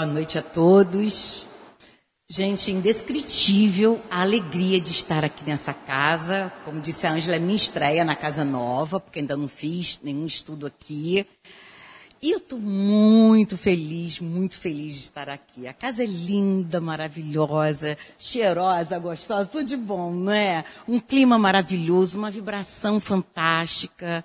Boa noite a todos. Gente, indescritível a alegria de estar aqui nessa casa. Como disse a Ângela, é minha estreia na casa nova, porque ainda não fiz nenhum estudo aqui. E eu estou muito feliz, muito feliz de estar aqui. A casa é linda, maravilhosa, cheirosa, gostosa, tudo de bom, não é? Um clima maravilhoso, uma vibração fantástica.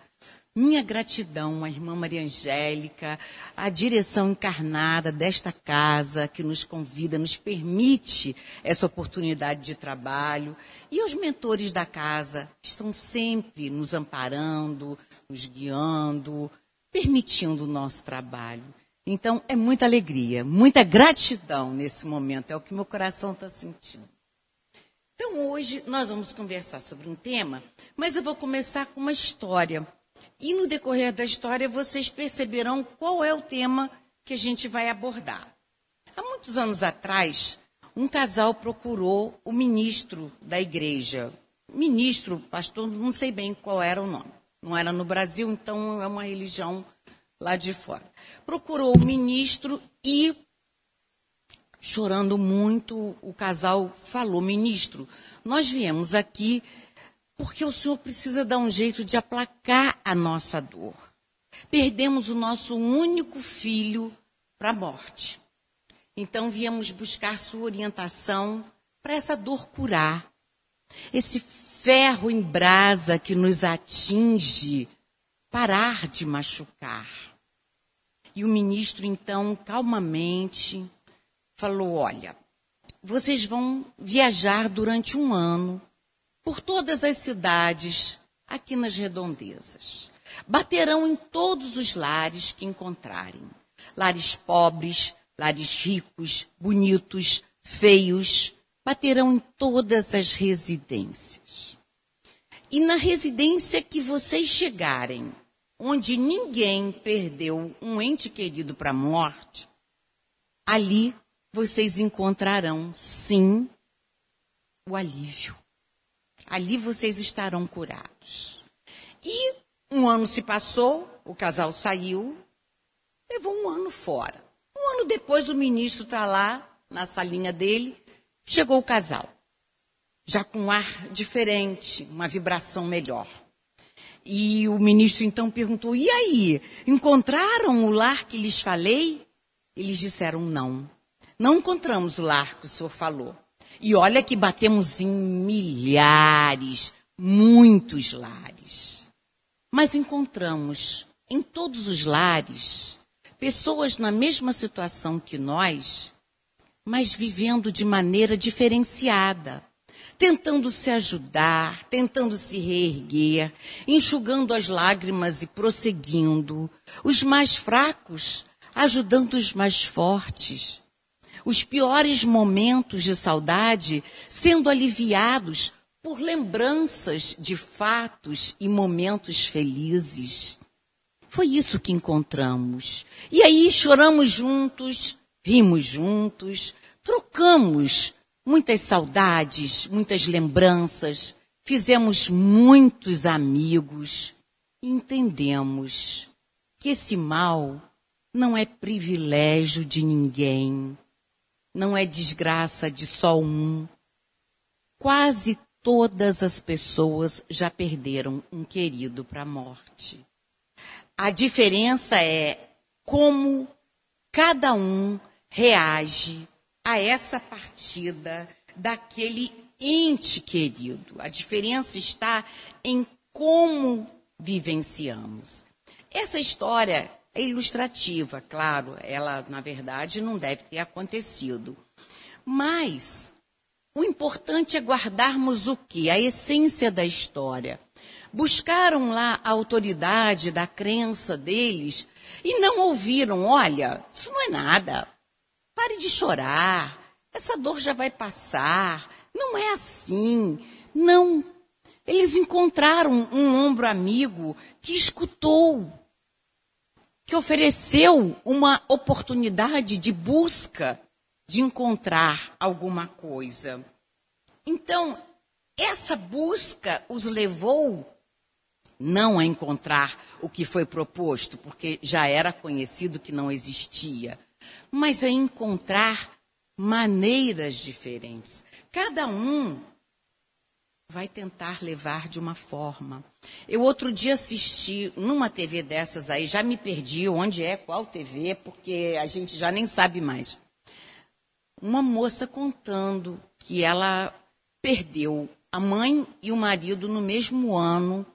Minha gratidão à irmã Maria Angélica, à direção encarnada desta casa que nos convida, nos permite essa oportunidade de trabalho, e aos mentores da casa que estão sempre nos amparando, nos guiando, permitindo o nosso trabalho. Então, é muita alegria, muita gratidão nesse momento, é o que meu coração está sentindo. Então, hoje nós vamos conversar sobre um tema, mas eu vou começar com uma história e no decorrer da história vocês perceberão qual é o tema que a gente vai abordar. Há muitos anos atrás, um casal procurou o ministro da igreja. Ministro, pastor, não sei bem qual era o nome. Não era no Brasil, então é uma religião lá de fora. Procurou o ministro e, chorando muito, o casal falou: Ministro, nós viemos aqui porque o Senhor precisa dar um jeito de aplacar a nossa dor. Perdemos o nosso único filho para a morte. Então viemos buscar sua orientação para essa dor curar. Esse ferro em brasa que nos atinge parar de machucar. E o ministro, então, calmamente, falou: Olha, vocês vão viajar durante um ano por todas as cidades aqui nas redondezas. Baterão em todos os lares que encontrarem. Lares pobres, lares ricos, bonitos, feios. Baterão em todas as residências. E na residência que vocês chegarem, onde ninguém perdeu um ente querido para a morte, ali vocês encontrarão, sim, o alívio ali vocês estarão curados. E um ano se passou, o casal saiu, levou um ano fora. Um ano depois, o ministro está lá, na salinha dele, chegou o casal. Já com um ar diferente, uma vibração melhor. E o ministro então perguntou: e aí? Encontraram o lar que lhes falei? Eles disseram: não. Não encontramos o lar que o senhor falou. E olha que batemos em milhares, muitos lares. Mas encontramos em todos os lares pessoas na mesma situação que nós, mas vivendo de maneira diferenciada, tentando se ajudar, tentando se reerguer, enxugando as lágrimas e prosseguindo, os mais fracos ajudando os mais fortes os piores momentos de saudade sendo aliviados por lembranças de fatos e momentos felizes. Foi isso que encontramos. E aí choramos juntos, rimos juntos, trocamos muitas saudades, muitas lembranças, fizemos muitos amigos e entendemos que esse mal não é privilégio de ninguém, não é desgraça de só um. Quase todas as pessoas já perderam um querido para a morte. A diferença é como cada um reage a essa partida daquele ente querido. A diferença está em como vivenciamos. Essa história é ilustrativa, claro, ela, na verdade, não deve ter acontecido. Mas o importante é guardarmos o que? A essência da história. Buscaram lá a autoridade da crença deles e não ouviram, olha, isso não é nada. Pare de chorar. Essa dor já vai passar. Não é assim. Não. Eles encontraram um ombro amigo que escutou, que ofereceu uma oportunidade de busca de encontrar alguma coisa. Então, essa busca os levou não a encontrar o que foi proposto, porque já era conhecido que não existia, mas é encontrar maneiras diferentes. Cada um vai tentar levar de uma forma. Eu outro dia assisti numa TV dessas aí, já me perdi onde é, qual TV, porque a gente já nem sabe mais. Uma moça contando que ela perdeu a mãe e o marido no mesmo ano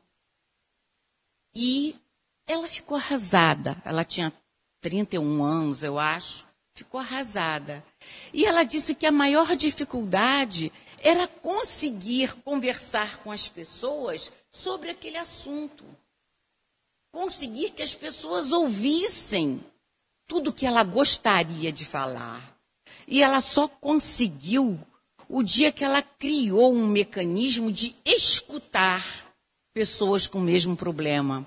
e ela ficou arrasada. Ela tinha 31 anos, eu acho, ficou arrasada. E ela disse que a maior dificuldade era conseguir conversar com as pessoas sobre aquele assunto. Conseguir que as pessoas ouvissem tudo que ela gostaria de falar. E ela só conseguiu o dia que ela criou um mecanismo de escutar pessoas com o mesmo problema.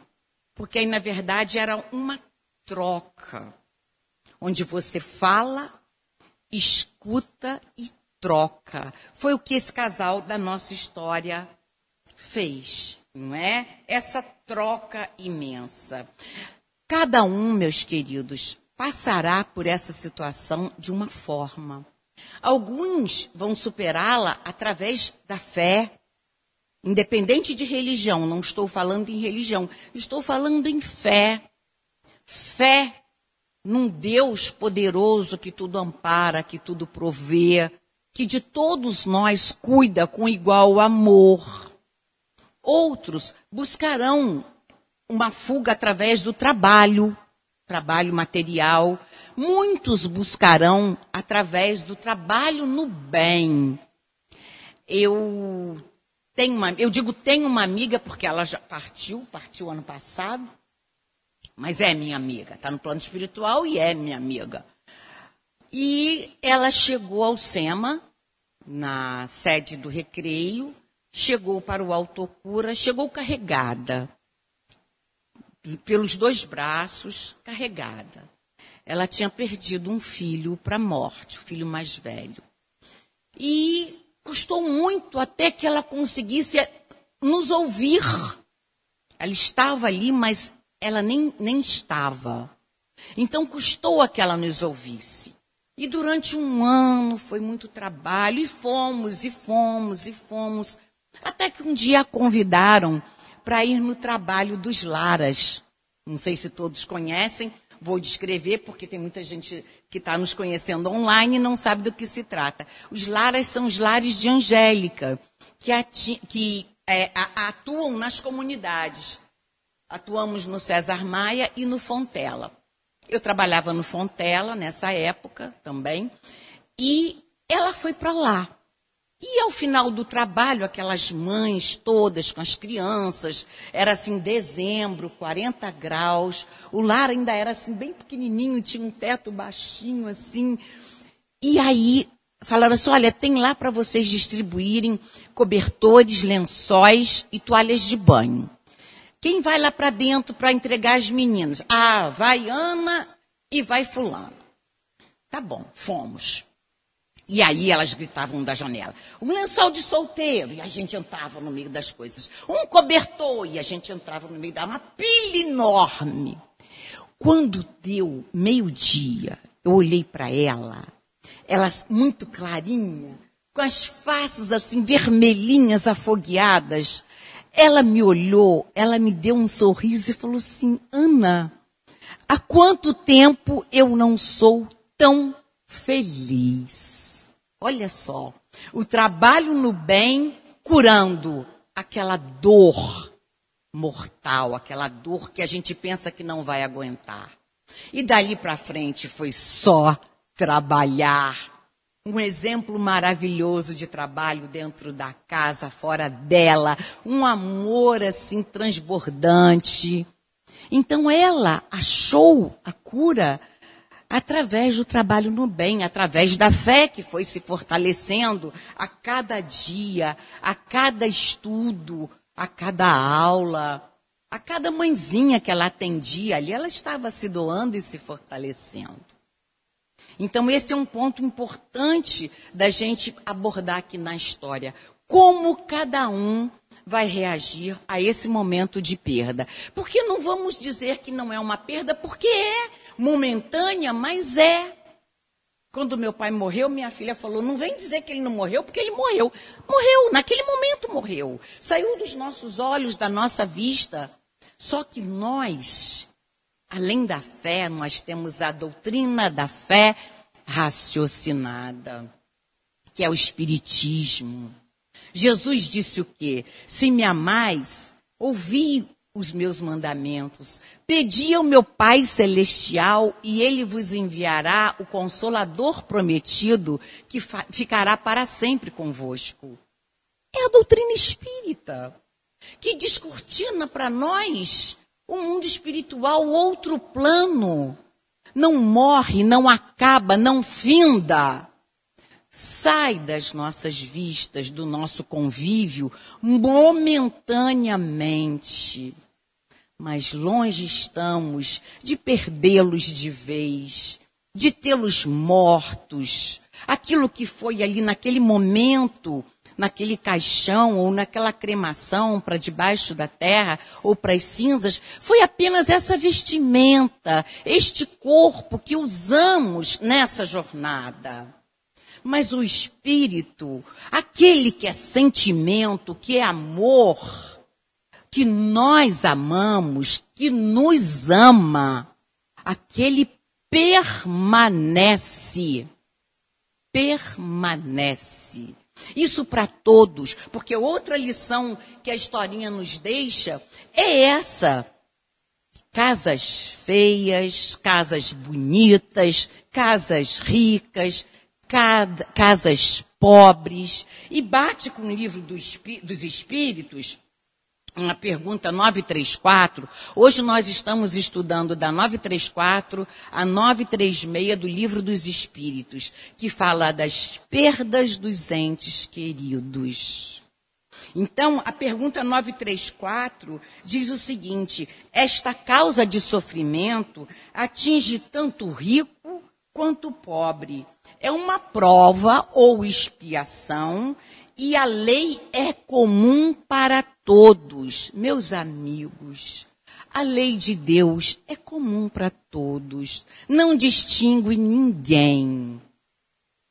Porque aí, na verdade, era uma troca, onde você fala, escuta e troca. Foi o que esse casal da nossa história fez, não é? Essa troca imensa. Cada um, meus queridos, passará por essa situação de uma forma. Alguns vão superá-la através da fé, independente de religião. Não estou falando em religião, estou falando em fé. Fé num Deus poderoso que tudo ampara, que tudo provê, que de todos nós cuida com igual amor. Outros buscarão uma fuga através do trabalho, trabalho material. Muitos buscarão através do trabalho no bem. Eu tenho uma, eu digo tenho uma amiga porque ela já partiu, partiu ano passado, mas é minha amiga, está no plano espiritual e é minha amiga. E ela chegou ao SEMA, na sede do recreio, chegou para o autocura, chegou carregada, pelos dois braços, carregada. Ela tinha perdido um filho para a morte, o filho mais velho. E custou muito até que ela conseguisse nos ouvir. Ela estava ali, mas ela nem, nem estava. Então custou a que ela nos ouvisse. E durante um ano foi muito trabalho, e fomos, e fomos, e fomos. Até que um dia a convidaram para ir no trabalho dos Laras. Não sei se todos conhecem, vou descrever, porque tem muita gente que está nos conhecendo online e não sabe do que se trata. Os Laras são os lares de Angélica, que, ati, que é, atuam nas comunidades. Atuamos no César Maia e no Fontela. Eu trabalhava no Fontela nessa época também. E ela foi para lá. E ao final do trabalho, aquelas mães todas com as crianças, era assim, dezembro, 40 graus, o lar ainda era assim, bem pequenininho, tinha um teto baixinho assim. E aí falaram assim: olha, tem lá para vocês distribuírem cobertores, lençóis e toalhas de banho. Quem vai lá para dentro para entregar as meninas? Ah, vai Ana e vai Fulano. Tá bom, fomos. E aí elas gritavam da janela: um lençol de solteiro, e a gente entrava no meio das coisas. Um cobertor, e a gente entrava no meio da uma pilha enorme. Quando deu meio-dia, eu olhei para ela, ela muito clarinha, com as faces assim vermelhinhas, afogueadas. Ela me olhou, ela me deu um sorriso e falou assim: Ana, há quanto tempo eu não sou tão feliz? Olha só, o trabalho no bem curando aquela dor mortal, aquela dor que a gente pensa que não vai aguentar. E dali para frente foi só trabalhar, um exemplo maravilhoso de trabalho dentro da casa, fora dela, um amor assim transbordante. Então ela achou a cura através do trabalho no bem, através da fé que foi se fortalecendo a cada dia, a cada estudo, a cada aula, a cada mãezinha que ela atendia ali, ela estava se doando e se fortalecendo. Então, esse é um ponto importante da gente abordar aqui na história. Como cada um vai reagir a esse momento de perda. Porque não vamos dizer que não é uma perda, porque é momentânea, mas é. Quando meu pai morreu, minha filha falou: não vem dizer que ele não morreu, porque ele morreu. Morreu, naquele momento morreu. Saiu dos nossos olhos, da nossa vista. Só que nós, além da fé, nós temos a doutrina da fé raciocinada, que é o Espiritismo. Jesus disse o quê? Se me amais, ouvi os meus mandamentos. Pedi ao meu Pai Celestial e ele vos enviará o Consolador prometido que ficará para sempre convosco. É a doutrina espírita que descortina para nós o mundo espiritual, outro plano. Não morre, não acaba, não finda sai das nossas vistas, do nosso convívio, momentaneamente. Mas longe estamos de perdê-los de vez, de tê-los mortos. Aquilo que foi ali naquele momento, naquele caixão ou naquela cremação para debaixo da terra ou para as cinzas, foi apenas essa vestimenta, este corpo que usamos nessa jornada. Mas o espírito, aquele que é sentimento, que é amor, que nós amamos, que nos ama, aquele permanece. Permanece. Isso para todos, porque outra lição que a historinha nos deixa é essa. Casas feias, casas bonitas, casas ricas, casas pobres, e bate com o livro dos Espíritos, na pergunta 934. Hoje nós estamos estudando da 934 a 936 do livro dos Espíritos, que fala das perdas dos entes queridos. Então, a pergunta 934 diz o seguinte: esta causa de sofrimento atinge tanto o rico quanto o pobre, é uma prova ou expiação e a lei é comum para todos, meus amigos. A lei de Deus é comum para todos, não distingue ninguém.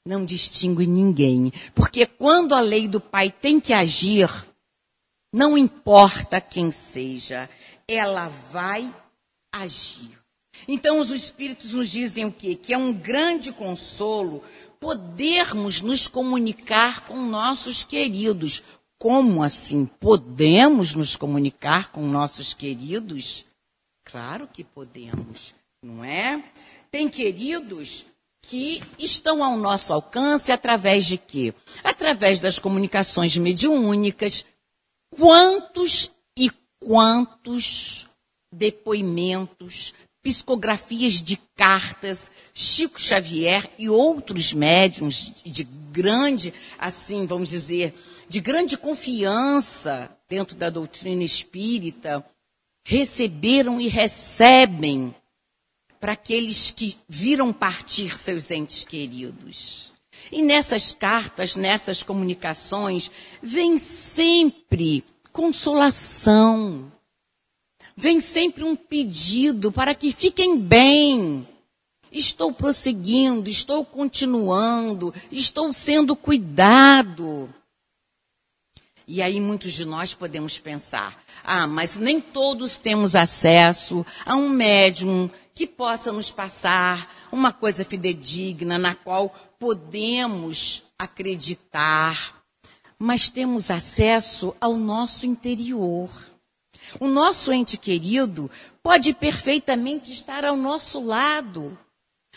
Não distingue ninguém, porque quando a lei do Pai tem que agir, não importa quem seja, ela vai agir. Então os espíritos nos dizem o quê? Que é um grande consolo podermos nos comunicar com nossos queridos. Como assim? Podemos nos comunicar com nossos queridos? Claro que podemos, não é? Tem queridos que estão ao nosso alcance através de quê? Através das comunicações mediúnicas. Quantos e quantos depoimentos, psicografias de cartas, Chico Xavier e outros médiums de grande, assim, vamos dizer, de grande confiança dentro da doutrina espírita, receberam e recebem para aqueles que viram partir seus entes queridos. E nessas cartas, nessas comunicações, vem sempre consolação, vem sempre um pedido para que fiquem bem. Estou prosseguindo, estou continuando, estou sendo cuidado. E aí muitos de nós podemos pensar: ah, mas nem todos temos acesso a um médium que possa nos passar uma coisa fidedigna na qual podemos acreditar. Mas temos acesso ao nosso interior. O nosso ente querido pode perfeitamente estar ao nosso lado,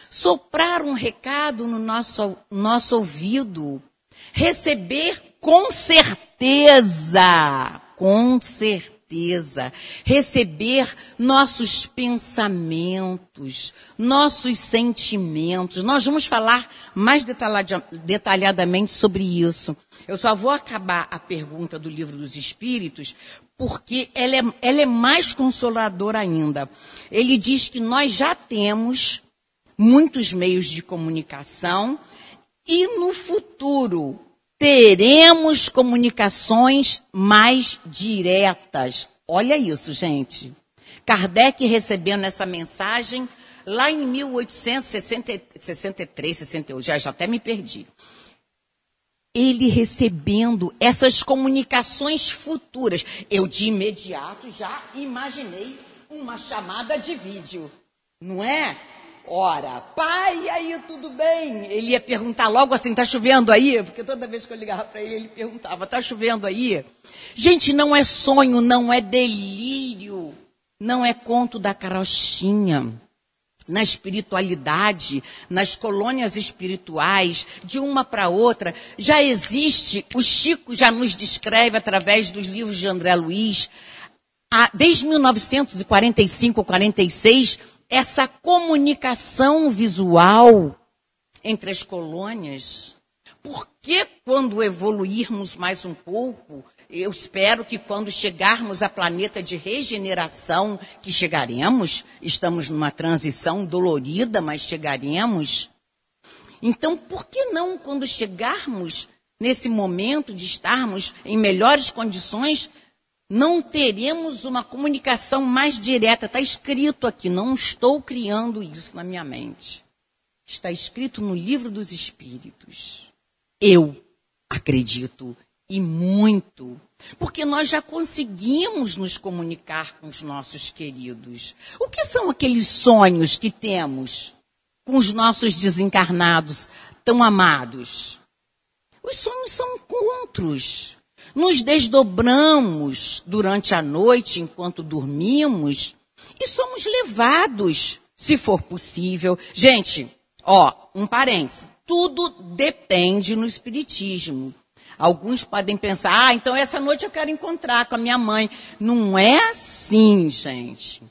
soprar um recado no nosso, nosso ouvido, receber com certeza, com certeza, receber nossos pensamentos, nossos sentimentos. Nós vamos falar mais detalhadamente sobre isso. Eu só vou acabar a pergunta do livro dos Espíritos, porque ela é, ela é mais consoladora ainda. Ele diz que nós já temos muitos meios de comunicação e no futuro teremos comunicações mais diretas. Olha isso, gente. Kardec recebendo essa mensagem lá em 1863, 68, já, já até me perdi. Ele recebendo essas comunicações futuras. Eu de imediato já imaginei uma chamada de vídeo, não é? Ora, pai, aí tudo bem? Ele ia perguntar logo assim, tá chovendo aí? Porque toda vez que eu ligava para ele, ele perguntava, tá chovendo aí? Gente, não é sonho, não é delírio, não é conto da carochinha. Na espiritualidade, nas colônias espirituais, de uma para outra, já existe, o Chico já nos descreve através dos livros de André Luiz, desde 1945 ou 46, essa comunicação visual entre as colônias. Porque quando evoluirmos mais um pouco, eu espero que quando chegarmos a planeta de regeneração, que chegaremos, estamos numa transição dolorida, mas chegaremos. Então, por que não, quando chegarmos nesse momento de estarmos em melhores condições, não teremos uma comunicação mais direta. Está escrito aqui, não estou criando isso na minha mente. Está escrito no livro dos Espíritos. Eu acredito e muito, porque nós já conseguimos nos comunicar com os nossos queridos. O que são aqueles sonhos que temos com os nossos desencarnados tão amados? Os sonhos são encontros nos desdobramos durante a noite enquanto dormimos e somos levados, se for possível. Gente, ó, um parêntese. Tudo depende no espiritismo. Alguns podem pensar, ah, então essa noite eu quero encontrar com a minha mãe. Não é assim, gente.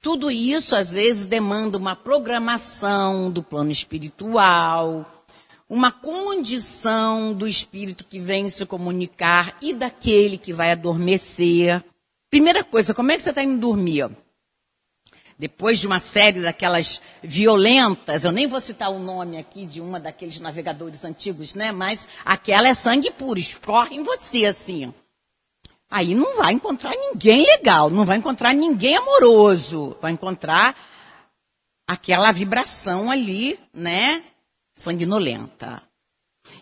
Tudo isso às vezes demanda uma programação do plano espiritual, uma condição do espírito que vem se comunicar e daquele que vai adormecer. Primeira coisa, como é que você está indo dormir? Depois de uma série daquelas violentas, eu nem vou citar o nome aqui de uma daqueles navegadores antigos, né? Mas aquela é sangue puro, escorre em você assim. Aí não vai encontrar ninguém legal, não vai encontrar ninguém amoroso, vai encontrar aquela vibração ali, né? sanguinolenta.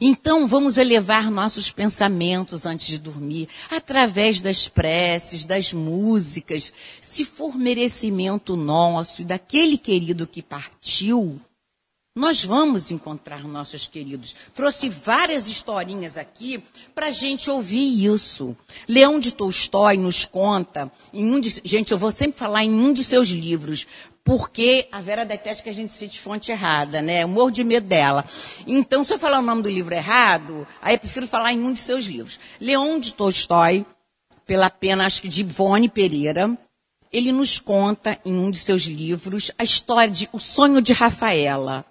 Então, vamos elevar nossos pensamentos antes de dormir, através das preces, das músicas. Se for merecimento nosso e daquele querido que partiu, nós vamos encontrar nossos queridos. Trouxe várias historinhas aqui para a gente ouvir isso. Leão de Tolstói nos conta, em um de, gente, eu vou sempre falar em um de seus livros, porque a Vera detesta que a gente cite fonte errada, né? Eu morro de medo dela. Então, se eu falar o nome do livro errado, aí eu prefiro falar em um de seus livros. Leon de Tolstói, pela pena, acho que de Ivone Pereira, ele nos conta em um de seus livros a história de O Sonho de Rafaela.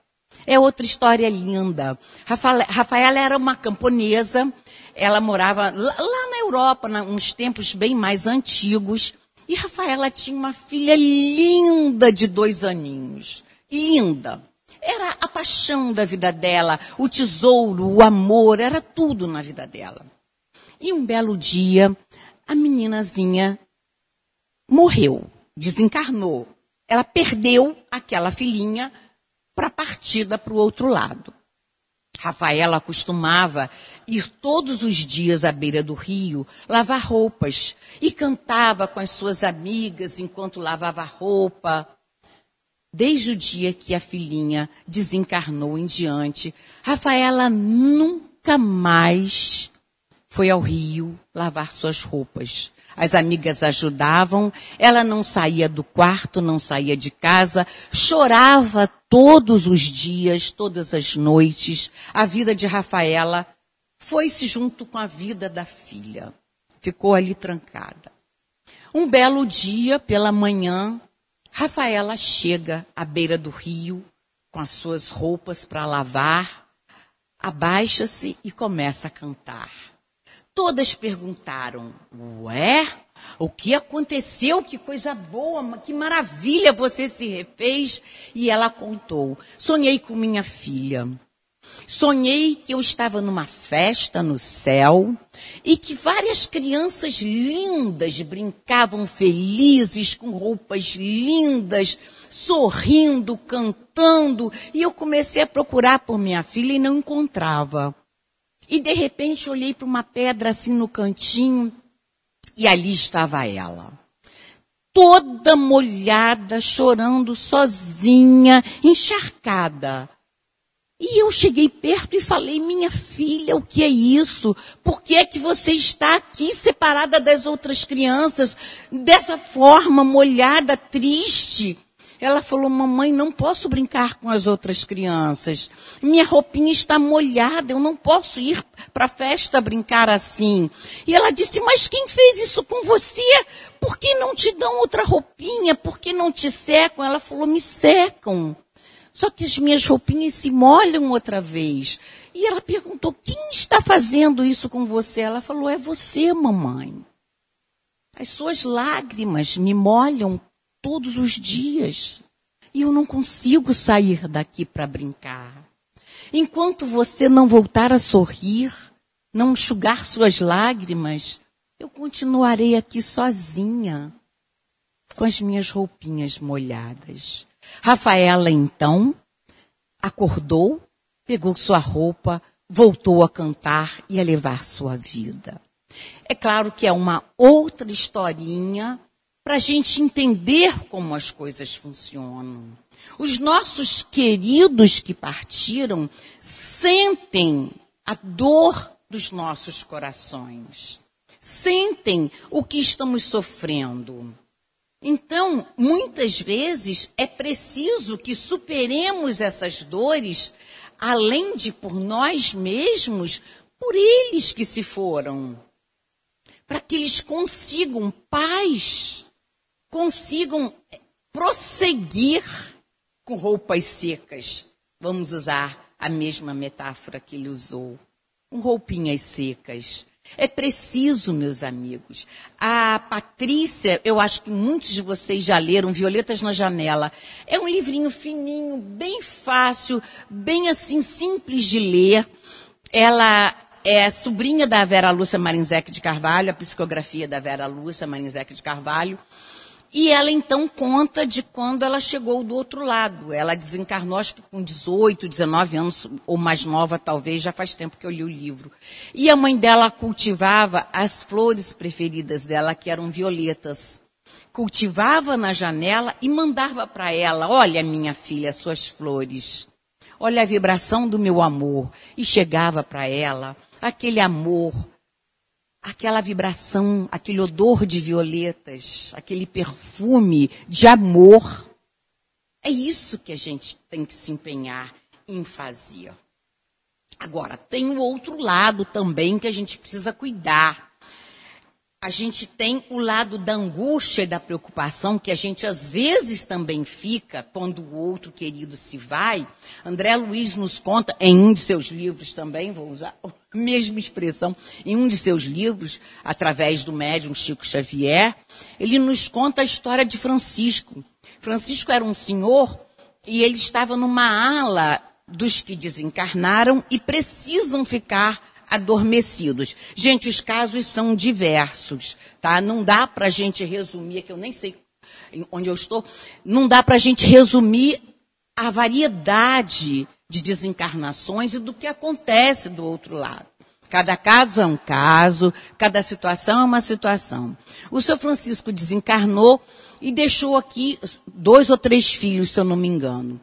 É outra história linda. Rafaela era uma camponesa, ela morava lá na Europa, uns tempos bem mais antigos, e Rafaela tinha uma filha linda de dois aninhos. Linda. Era a paixão da vida dela, o tesouro, o amor, era tudo na vida dela. E um belo dia, a meninazinha morreu, desencarnou. Ela perdeu aquela filhinha para a partida para o outro lado. Rafaela costumava ir todos os dias à beira do rio lavar roupas e cantava com as suas amigas enquanto lavava roupa. Desde o dia que a filhinha desencarnou em diante, Rafaela nunca mais foi ao rio lavar suas roupas. As amigas ajudavam, ela não saía do quarto, não saía de casa, chorava todos os dias, todas as noites. A vida de Rafaela foi-se junto com a vida da filha. Ficou ali trancada. Um belo dia, pela manhã, Rafaela chega à beira do rio com as suas roupas para lavar, abaixa-se e começa a cantar. Todas perguntaram: Ué? O que aconteceu? Que coisa boa, que maravilha você se refez. E ela contou: Sonhei com minha filha. Sonhei que eu estava numa festa no céu e que várias crianças lindas brincavam felizes com roupas lindas, sorrindo, cantando, e eu comecei a procurar por minha filha e não encontrava. E de repente olhei para uma pedra assim no cantinho e ali estava ela. Toda molhada, chorando sozinha, encharcada. E eu cheguei perto e falei, minha filha, o que é isso? Por que é que você está aqui separada das outras crianças, dessa forma, molhada, triste? Ela falou, mamãe, não posso brincar com as outras crianças. Minha roupinha está molhada, eu não posso ir para a festa brincar assim. E ela disse, mas quem fez isso com você? Por que não te dão outra roupinha? Por que não te secam? Ela falou, me secam. Só que as minhas roupinhas se molham outra vez. E ela perguntou: quem está fazendo isso com você? Ela falou: é você, mamãe. As suas lágrimas me molham todos os dias. E eu não consigo sair daqui para brincar. Enquanto você não voltar a sorrir, não enxugar suas lágrimas, eu continuarei aqui sozinha, com as minhas roupinhas molhadas. Rafaela, então, acordou, pegou sua roupa, voltou a cantar e a levar sua vida. É claro que é uma outra historinha para a gente entender como as coisas funcionam. Os nossos queridos que partiram sentem a dor dos nossos corações, sentem o que estamos sofrendo. Então, muitas vezes é preciso que superemos essas dores, além de por nós mesmos, por eles que se foram. Para que eles consigam paz, consigam prosseguir com roupas secas. Vamos usar a mesma metáfora que ele usou. Com roupinhas secas. É preciso, meus amigos. A Patrícia, eu acho que muitos de vocês já leram Violetas na Janela. É um livrinho fininho, bem fácil, bem assim simples de ler. Ela é sobrinha da Vera Lúcia Marinzec de Carvalho, a psicografia da Vera Lúcia Marinzec de Carvalho. E ela então conta de quando ela chegou do outro lado. Ela desencarnou, acho que com 18, 19 anos, ou mais nova talvez, já faz tempo que eu li o livro. E a mãe dela cultivava as flores preferidas dela, que eram violetas. Cultivava na janela e mandava para ela: Olha, minha filha, suas flores. Olha a vibração do meu amor. E chegava para ela aquele amor aquela vibração, aquele odor de violetas, aquele perfume de amor. É isso que a gente tem que se empenhar em fazer. Agora, tem o outro lado também que a gente precisa cuidar a gente tem o lado da angústia e da preocupação que a gente às vezes também fica quando o outro querido se vai. André Luiz nos conta em um de seus livros também, vou usar mesma expressão, em um de seus livros, através do médium Chico Xavier, ele nos conta a história de Francisco. Francisco era um senhor e ele estava numa ala dos que desencarnaram e precisam ficar adormecidos. Gente, os casos são diversos, tá? Não dá para a gente resumir, que eu nem sei onde eu estou, não dá para a gente resumir a variedade de desencarnações e do que acontece do outro lado. Cada caso é um caso, cada situação é uma situação. O seu Francisco desencarnou e deixou aqui dois ou três filhos, se eu não me engano.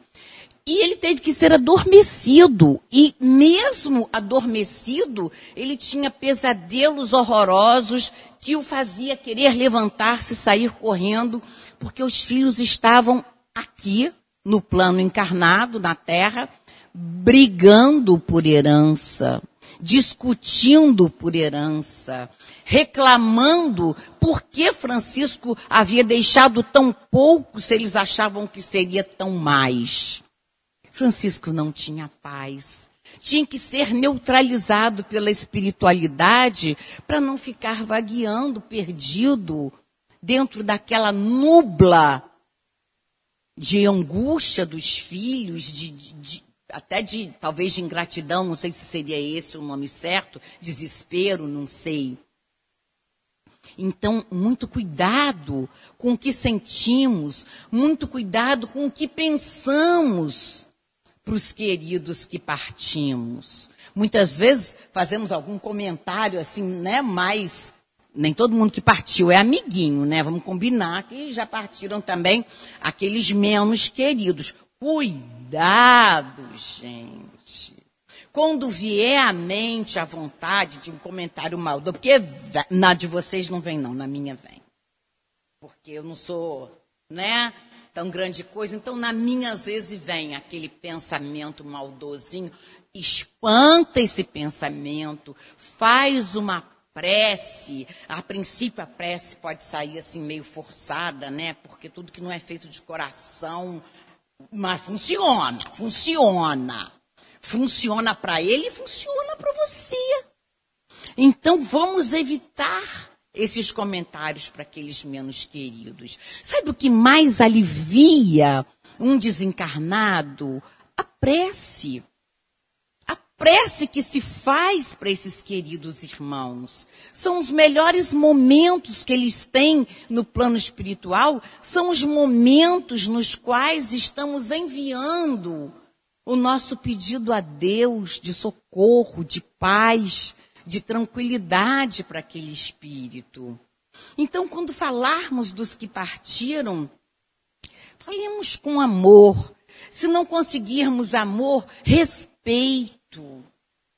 E ele teve que ser adormecido. E mesmo adormecido, ele tinha pesadelos horrorosos que o fazia querer levantar-se sair correndo, porque os filhos estavam aqui, no plano encarnado, na terra, brigando por herança, discutindo por herança, reclamando por que Francisco havia deixado tão pouco se eles achavam que seria tão mais. Francisco não tinha paz. Tinha que ser neutralizado pela espiritualidade para não ficar vagueando, perdido, dentro daquela nubla de angústia dos filhos, de, de, até de, talvez de ingratidão, não sei se seria esse o nome certo, desespero, não sei. Então, muito cuidado com o que sentimos, muito cuidado com o que pensamos para os queridos que partimos. Muitas vezes fazemos algum comentário assim, né, mais nem todo mundo que partiu é amiguinho, né? Vamos combinar que já partiram também aqueles menos queridos. Cuidado, gente. Quando vier à mente a vontade de um comentário maldoso, porque na de vocês não vem não, na minha vem. Porque eu não sou, né, tão grande coisa, então na minha às vezes vem aquele pensamento maldosinho, espanta esse pensamento, faz uma prece, a princípio a prece pode sair assim meio forçada, né? Porque tudo que não é feito de coração, mas funciona, funciona. Funciona para ele e funciona para você. Então vamos evitar esses comentários para aqueles menos queridos. Sabe o que mais alivia um desencarnado? A prece prece que se faz para esses queridos irmãos. São os melhores momentos que eles têm no plano espiritual, são os momentos nos quais estamos enviando o nosso pedido a Deus de socorro, de paz, de tranquilidade para aquele espírito. Então, quando falarmos dos que partiram, falemos com amor. Se não conseguirmos amor, respeito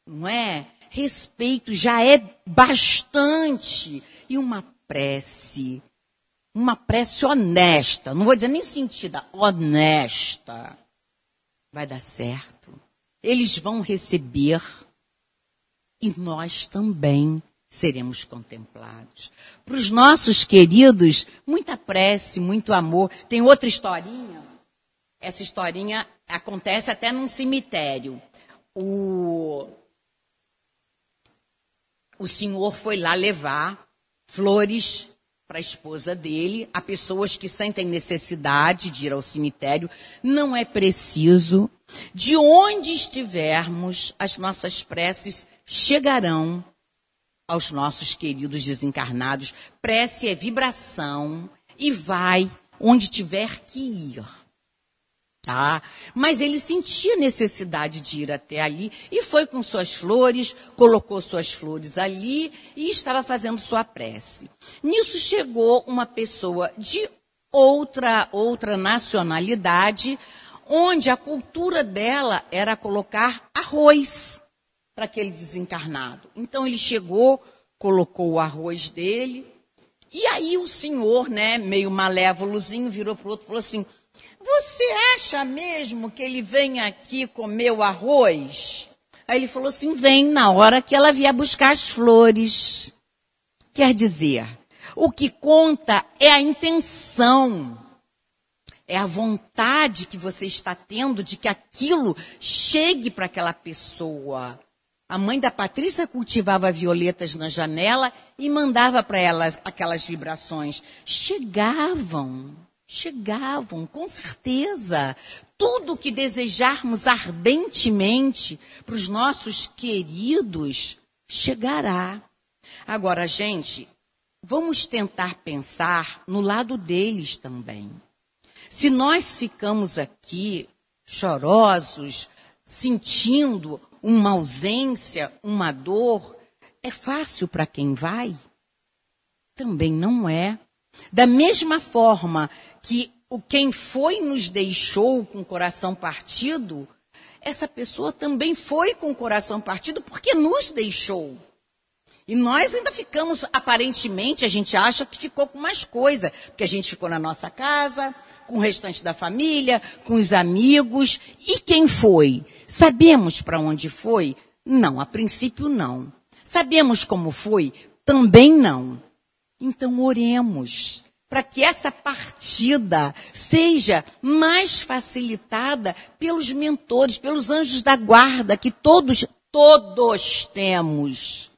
não é? Respeito já é bastante. E uma prece, uma prece honesta, não vou dizer nem sentida, honesta, vai dar certo. Eles vão receber e nós também seremos contemplados. Para os nossos queridos, muita prece, muito amor. Tem outra historinha. Essa historinha acontece até num cemitério o, o senhor foi lá levar flores para a esposa dele, a pessoas que sentem necessidade de ir ao cemitério. Não é preciso. De onde estivermos, as nossas preces chegarão aos nossos queridos desencarnados. Prece é vibração e vai onde tiver que ir. Tá? Mas ele sentia necessidade de ir até ali e foi com suas flores, colocou suas flores ali e estava fazendo sua prece. Nisso chegou uma pessoa de outra outra nacionalidade, onde a cultura dela era colocar arroz para aquele desencarnado. Então ele chegou, colocou o arroz dele, e aí o senhor, né, meio malévolozinho, virou para o outro e falou assim: você acha mesmo que ele vem aqui comer o arroz? Aí ele falou assim: vem na hora que ela vier buscar as flores. Quer dizer, o que conta é a intenção, é a vontade que você está tendo de que aquilo chegue para aquela pessoa. A mãe da Patrícia cultivava violetas na janela e mandava para elas aquelas vibrações. Chegavam chegavam, com certeza. Tudo que desejarmos ardentemente para os nossos queridos chegará. Agora, gente, vamos tentar pensar no lado deles também. Se nós ficamos aqui chorosos, sentindo uma ausência, uma dor, é fácil para quem vai? Também não é. Da mesma forma que o quem foi nos deixou com o coração partido, essa pessoa também foi com o coração partido porque nos deixou. E nós ainda ficamos, aparentemente, a gente acha que ficou com mais coisa, porque a gente ficou na nossa casa, com o restante da família, com os amigos. E quem foi? Sabemos para onde foi? Não, a princípio não. Sabemos como foi? Também não. Então oremos para que essa partida seja mais facilitada pelos mentores, pelos anjos da guarda, que todos, todos temos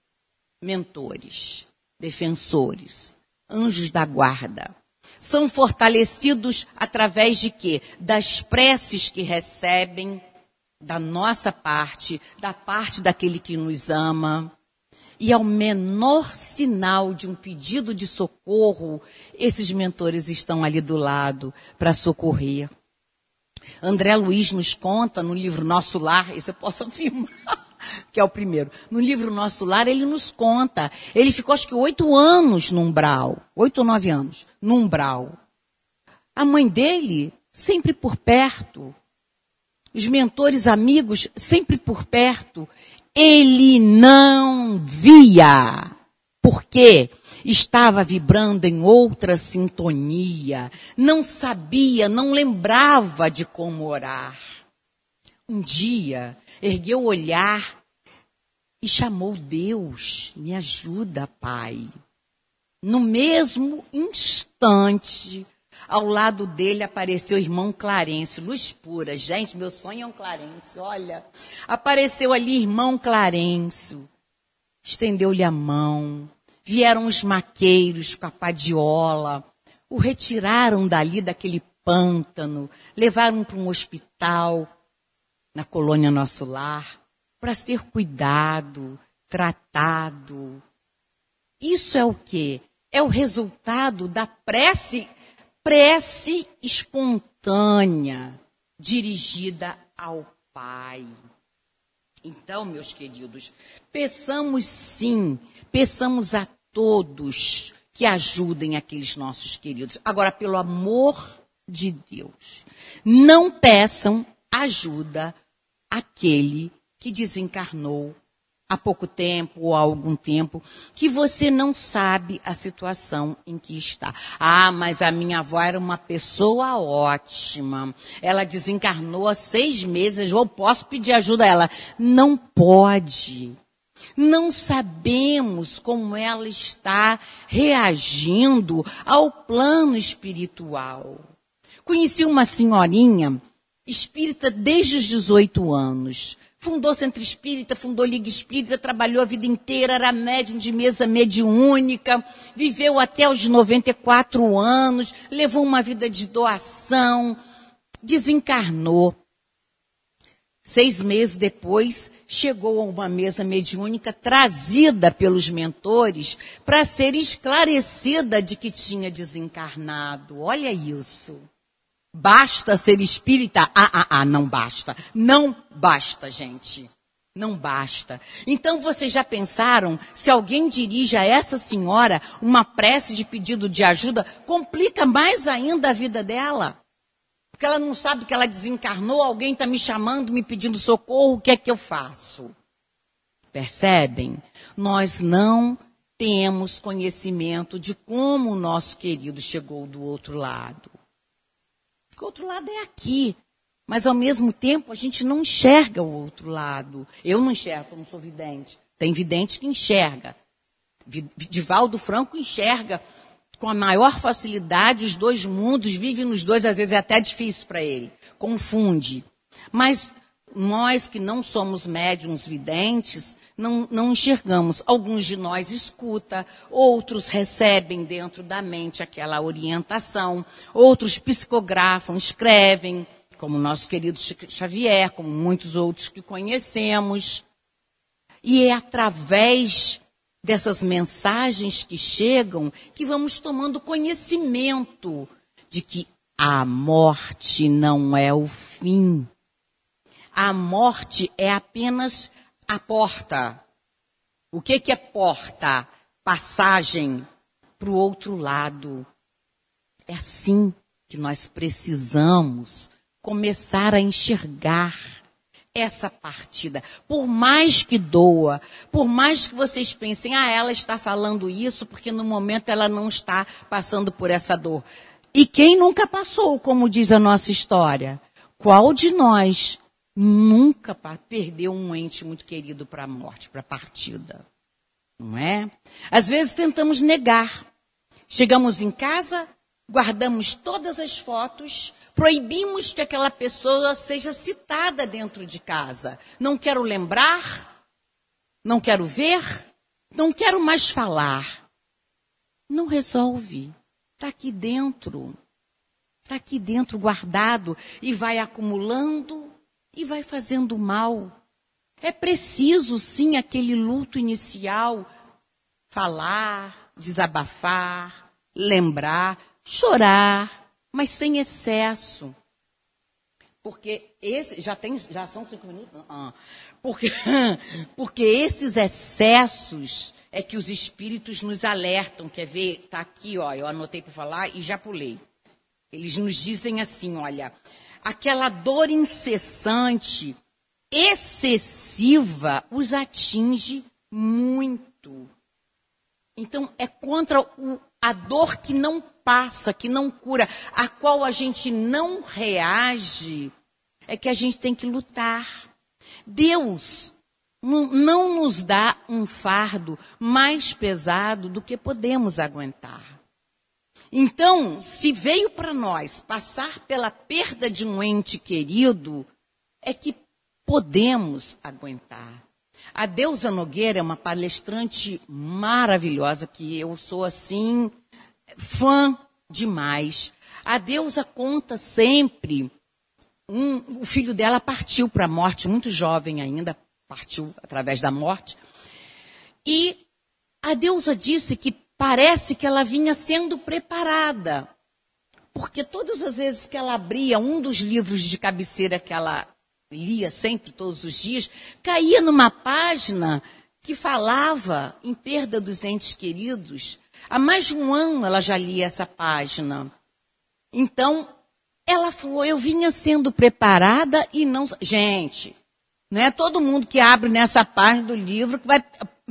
mentores, defensores, anjos da guarda. São fortalecidos através de quê? Das preces que recebem da nossa parte, da parte daquele que nos ama. E ao menor sinal de um pedido de socorro, esses mentores estão ali do lado para socorrer. André Luiz nos conta no livro Nosso Lar, isso eu posso afirmar, que é o primeiro. No livro Nosso Lar, ele nos conta. Ele ficou acho que oito anos no umbral, oito ou nove anos, no umbral. A mãe dele, sempre por perto. Os mentores amigos, sempre por perto. Ele não via. Por quê? Estava vibrando em outra sintonia. Não sabia, não lembrava de como orar. Um dia, ergueu o olhar e chamou Deus. Me ajuda, Pai. No mesmo instante, ao lado dele apareceu o irmão Clarence, luz pura. Gente, meu sonho é um Clarence, olha. Apareceu ali irmão Clarence, estendeu-lhe a mão. Vieram os maqueiros com a padiola, o retiraram dali daquele pântano, levaram para um hospital na colônia Nosso Lar para ser cuidado, tratado. Isso é o que? É o resultado da prece prece espontânea dirigida ao Pai. Então, meus queridos, peçamos sim, peçamos a todos que ajudem aqueles nossos queridos. Agora, pelo amor de Deus, não peçam ajuda àquele que desencarnou há pouco tempo ou há algum tempo, que você não sabe a situação em que está. Ah, mas a minha avó era uma pessoa ótima. Ela desencarnou há seis meses, eu posso pedir ajuda a ela. Não pode. Não sabemos como ela está reagindo ao plano espiritual. Conheci uma senhorinha espírita desde os 18 anos Fundou Centro Espírita, fundou Liga Espírita, trabalhou a vida inteira, era médium de mesa mediúnica, viveu até os 94 anos, levou uma vida de doação, desencarnou. Seis meses depois, chegou a uma mesa mediúnica trazida pelos mentores para ser esclarecida de que tinha desencarnado. Olha isso. Basta ser espírita? Ah, ah, ah, não basta. Não basta, gente. Não basta. Então vocês já pensaram, se alguém dirige a essa senhora uma prece de pedido de ajuda, complica mais ainda a vida dela? Porque ela não sabe que ela desencarnou, alguém está me chamando, me pedindo socorro, o que é que eu faço? Percebem? Nós não temos conhecimento de como o nosso querido chegou do outro lado. Porque o outro lado é aqui. Mas ao mesmo tempo a gente não enxerga o outro lado. Eu não enxergo, eu não sou vidente. Tem vidente que enxerga. Divaldo Franco enxerga com a maior facilidade os dois mundos, vive nos dois, às vezes é até difícil para ele. Confunde. Mas nós que não somos médiums videntes, não, não enxergamos. Alguns de nós escuta, outros recebem dentro da mente aquela orientação, outros psicografam, escrevem, como nosso querido Xavier, como muitos outros que conhecemos. E é através dessas mensagens que chegam que vamos tomando conhecimento de que a morte não é o fim. A morte é apenas a porta. O que, que é porta? Passagem para o outro lado. É assim que nós precisamos começar a enxergar essa partida. Por mais que doa, por mais que vocês pensem, ah, ela está falando isso porque no momento ela não está passando por essa dor. E quem nunca passou, como diz a nossa história? Qual de nós nunca perdeu um ente muito querido para a morte, para a partida. Não é? Às vezes tentamos negar. Chegamos em casa, guardamos todas as fotos, proibimos que aquela pessoa seja citada dentro de casa. Não quero lembrar, não quero ver, não quero mais falar. Não resolve. Está aqui dentro. Está aqui dentro guardado e vai acumulando e vai fazendo mal. É preciso, sim, aquele luto inicial, falar, desabafar, lembrar, chorar, mas sem excesso. Porque esse já tem já são cinco minutos, ah, porque porque esses excessos é que os espíritos nos alertam. Quer ver? Tá aqui, ó. Eu anotei para falar e já pulei. Eles nos dizem assim, olha, aquela dor incessante, excessiva, os atinge muito. Então é contra o, a dor que não passa, que não cura, a qual a gente não reage é que a gente tem que lutar. Deus não nos dá um fardo mais pesado do que podemos aguentar. Então, se veio para nós passar pela perda de um ente querido, é que podemos aguentar. A Deusa Nogueira é uma palestrante maravilhosa, que eu sou assim, fã demais. A Deusa conta sempre um, o filho dela partiu para a morte, muito jovem ainda, partiu através da morte. E a deusa disse que parece que ela vinha sendo preparada. Porque todas as vezes que ela abria um dos livros de cabeceira que ela lia sempre, todos os dias, caía numa página que falava em perda dos entes queridos. Há mais de um ano ela já lia essa página. Então, ela falou, eu vinha sendo preparada e não. Gente, não é todo mundo que abre nessa página do livro que vai,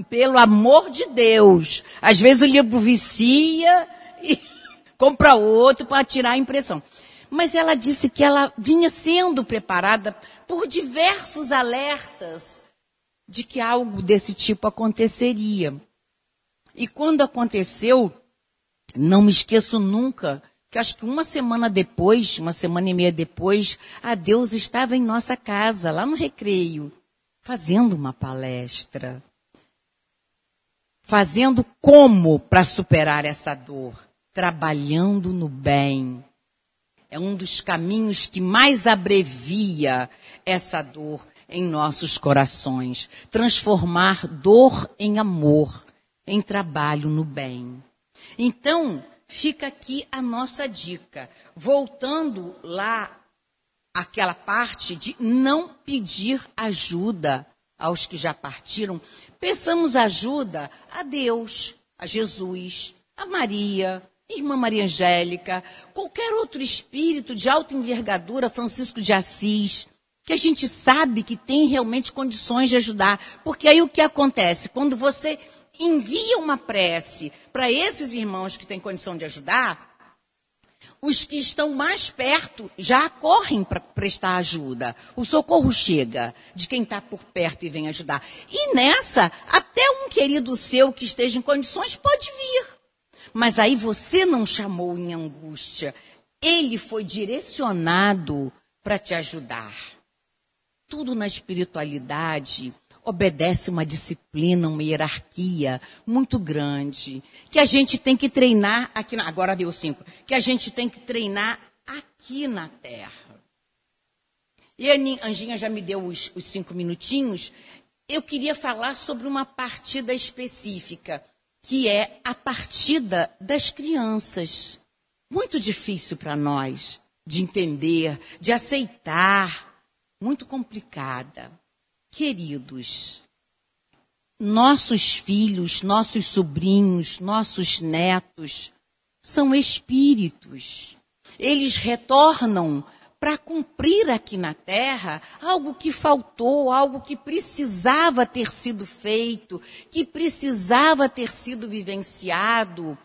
pelo amor de Deus. Às vezes o livro vicia e compra outro para tirar a impressão. Mas ela disse que ela vinha sendo preparada por diversos alertas de que algo desse tipo aconteceria. E quando aconteceu, não me esqueço nunca que acho que uma semana depois, uma semana e meia depois, a Deus estava em nossa casa, lá no recreio, fazendo uma palestra. Fazendo como para superar essa dor? Trabalhando no bem. É um dos caminhos que mais abrevia essa dor em nossos corações. Transformar dor em amor, em trabalho no bem. Então, fica aqui a nossa dica. Voltando lá aquela parte de não pedir ajuda aos que já partiram, peçamos ajuda a Deus, a Jesus, a Maria, Irmã Maria Angélica, qualquer outro espírito de alta envergadura, Francisco de Assis, que a gente sabe que tem realmente condições de ajudar. Porque aí o que acontece? Quando você envia uma prece para esses irmãos que têm condição de ajudar, os que estão mais perto já correm para prestar ajuda. O socorro chega de quem está por perto e vem ajudar. E nessa, até um querido seu que esteja em condições pode vir. Mas aí você não chamou em angústia. Ele foi direcionado para te ajudar. Tudo na espiritualidade obedece uma disciplina, uma hierarquia muito grande, que a gente tem que treinar aqui, na, agora deu cinco, que a gente tem que treinar aqui na Terra. E a Anjinha já me deu os, os cinco minutinhos. Eu queria falar sobre uma partida específica, que é a partida das crianças. Muito difícil para nós de entender, de aceitar, muito complicada. Queridos, nossos filhos, nossos sobrinhos, nossos netos são espíritos. Eles retornam para cumprir aqui na terra algo que faltou, algo que precisava ter sido feito, que precisava ter sido vivenciado,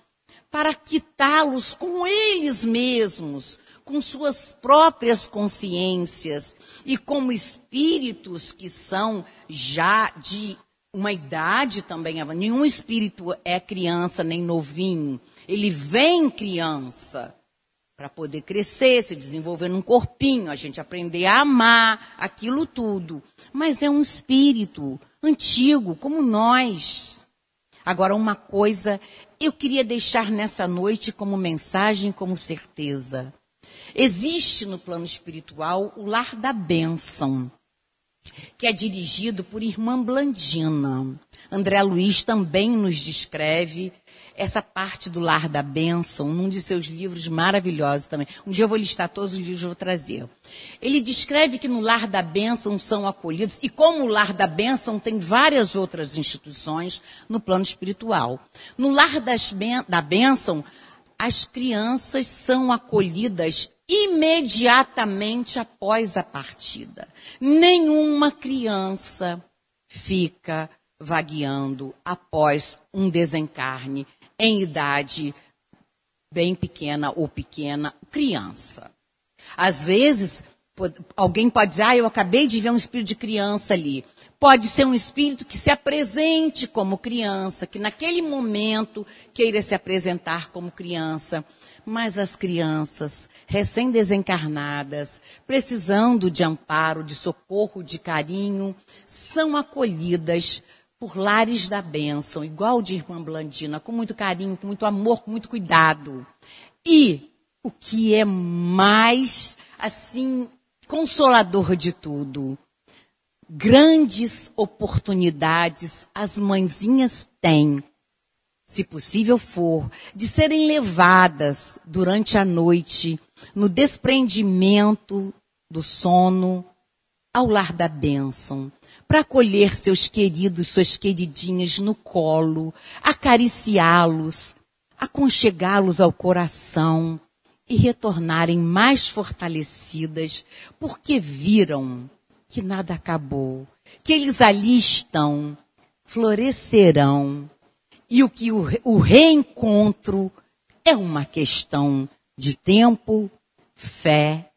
para quitá-los com eles mesmos, com suas próprias consciências e como espíritos que são já de uma idade também. Nenhum espírito é criança nem novinho. Ele vem criança para poder crescer, se desenvolver num corpinho, a gente aprender a amar aquilo tudo. Mas é um espírito antigo, como nós. Agora, uma coisa eu queria deixar nessa noite como mensagem, como certeza Existe no plano espiritual o lar da bênção, que é dirigido por irmã Blandina. André Luiz também nos descreve essa parte do lar da bênção num de seus livros maravilhosos também. Um dia eu vou listar todos os livros vou trazer. Ele descreve que no lar da bênção são acolhidos, e como o lar da bênção tem várias outras instituições no plano espiritual. No lar das, da bênção, as crianças são acolhidas imediatamente após a partida. Nenhuma criança fica vagueando após um desencarne em idade bem pequena ou pequena, criança. Às vezes, alguém pode dizer, ah, eu acabei de ver um espírito de criança ali. Pode ser um espírito que se apresente como criança, que naquele momento queira se apresentar como criança. Mas as crianças recém-desencarnadas, precisando de amparo, de socorro, de carinho, são acolhidas por lares da bênção, igual de irmã Blandina, com muito carinho, com muito amor, com muito cuidado. E o que é mais, assim, consolador de tudo, grandes oportunidades as mãezinhas têm, se possível for, de serem levadas durante a noite no desprendimento do sono ao lar da bênção, para acolher seus queridos, suas queridinhas no colo, acariciá-los, aconchegá-los ao coração e retornarem mais fortalecidas, porque viram que nada acabou, que eles ali estão, florescerão, e o que o, o reencontro é uma questão de tempo, fé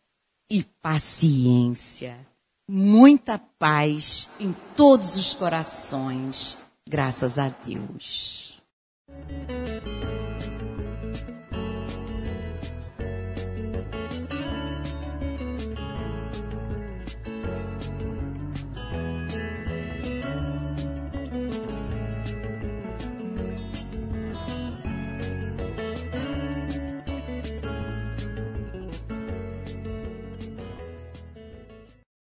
e paciência. Muita paz em todos os corações, graças a Deus.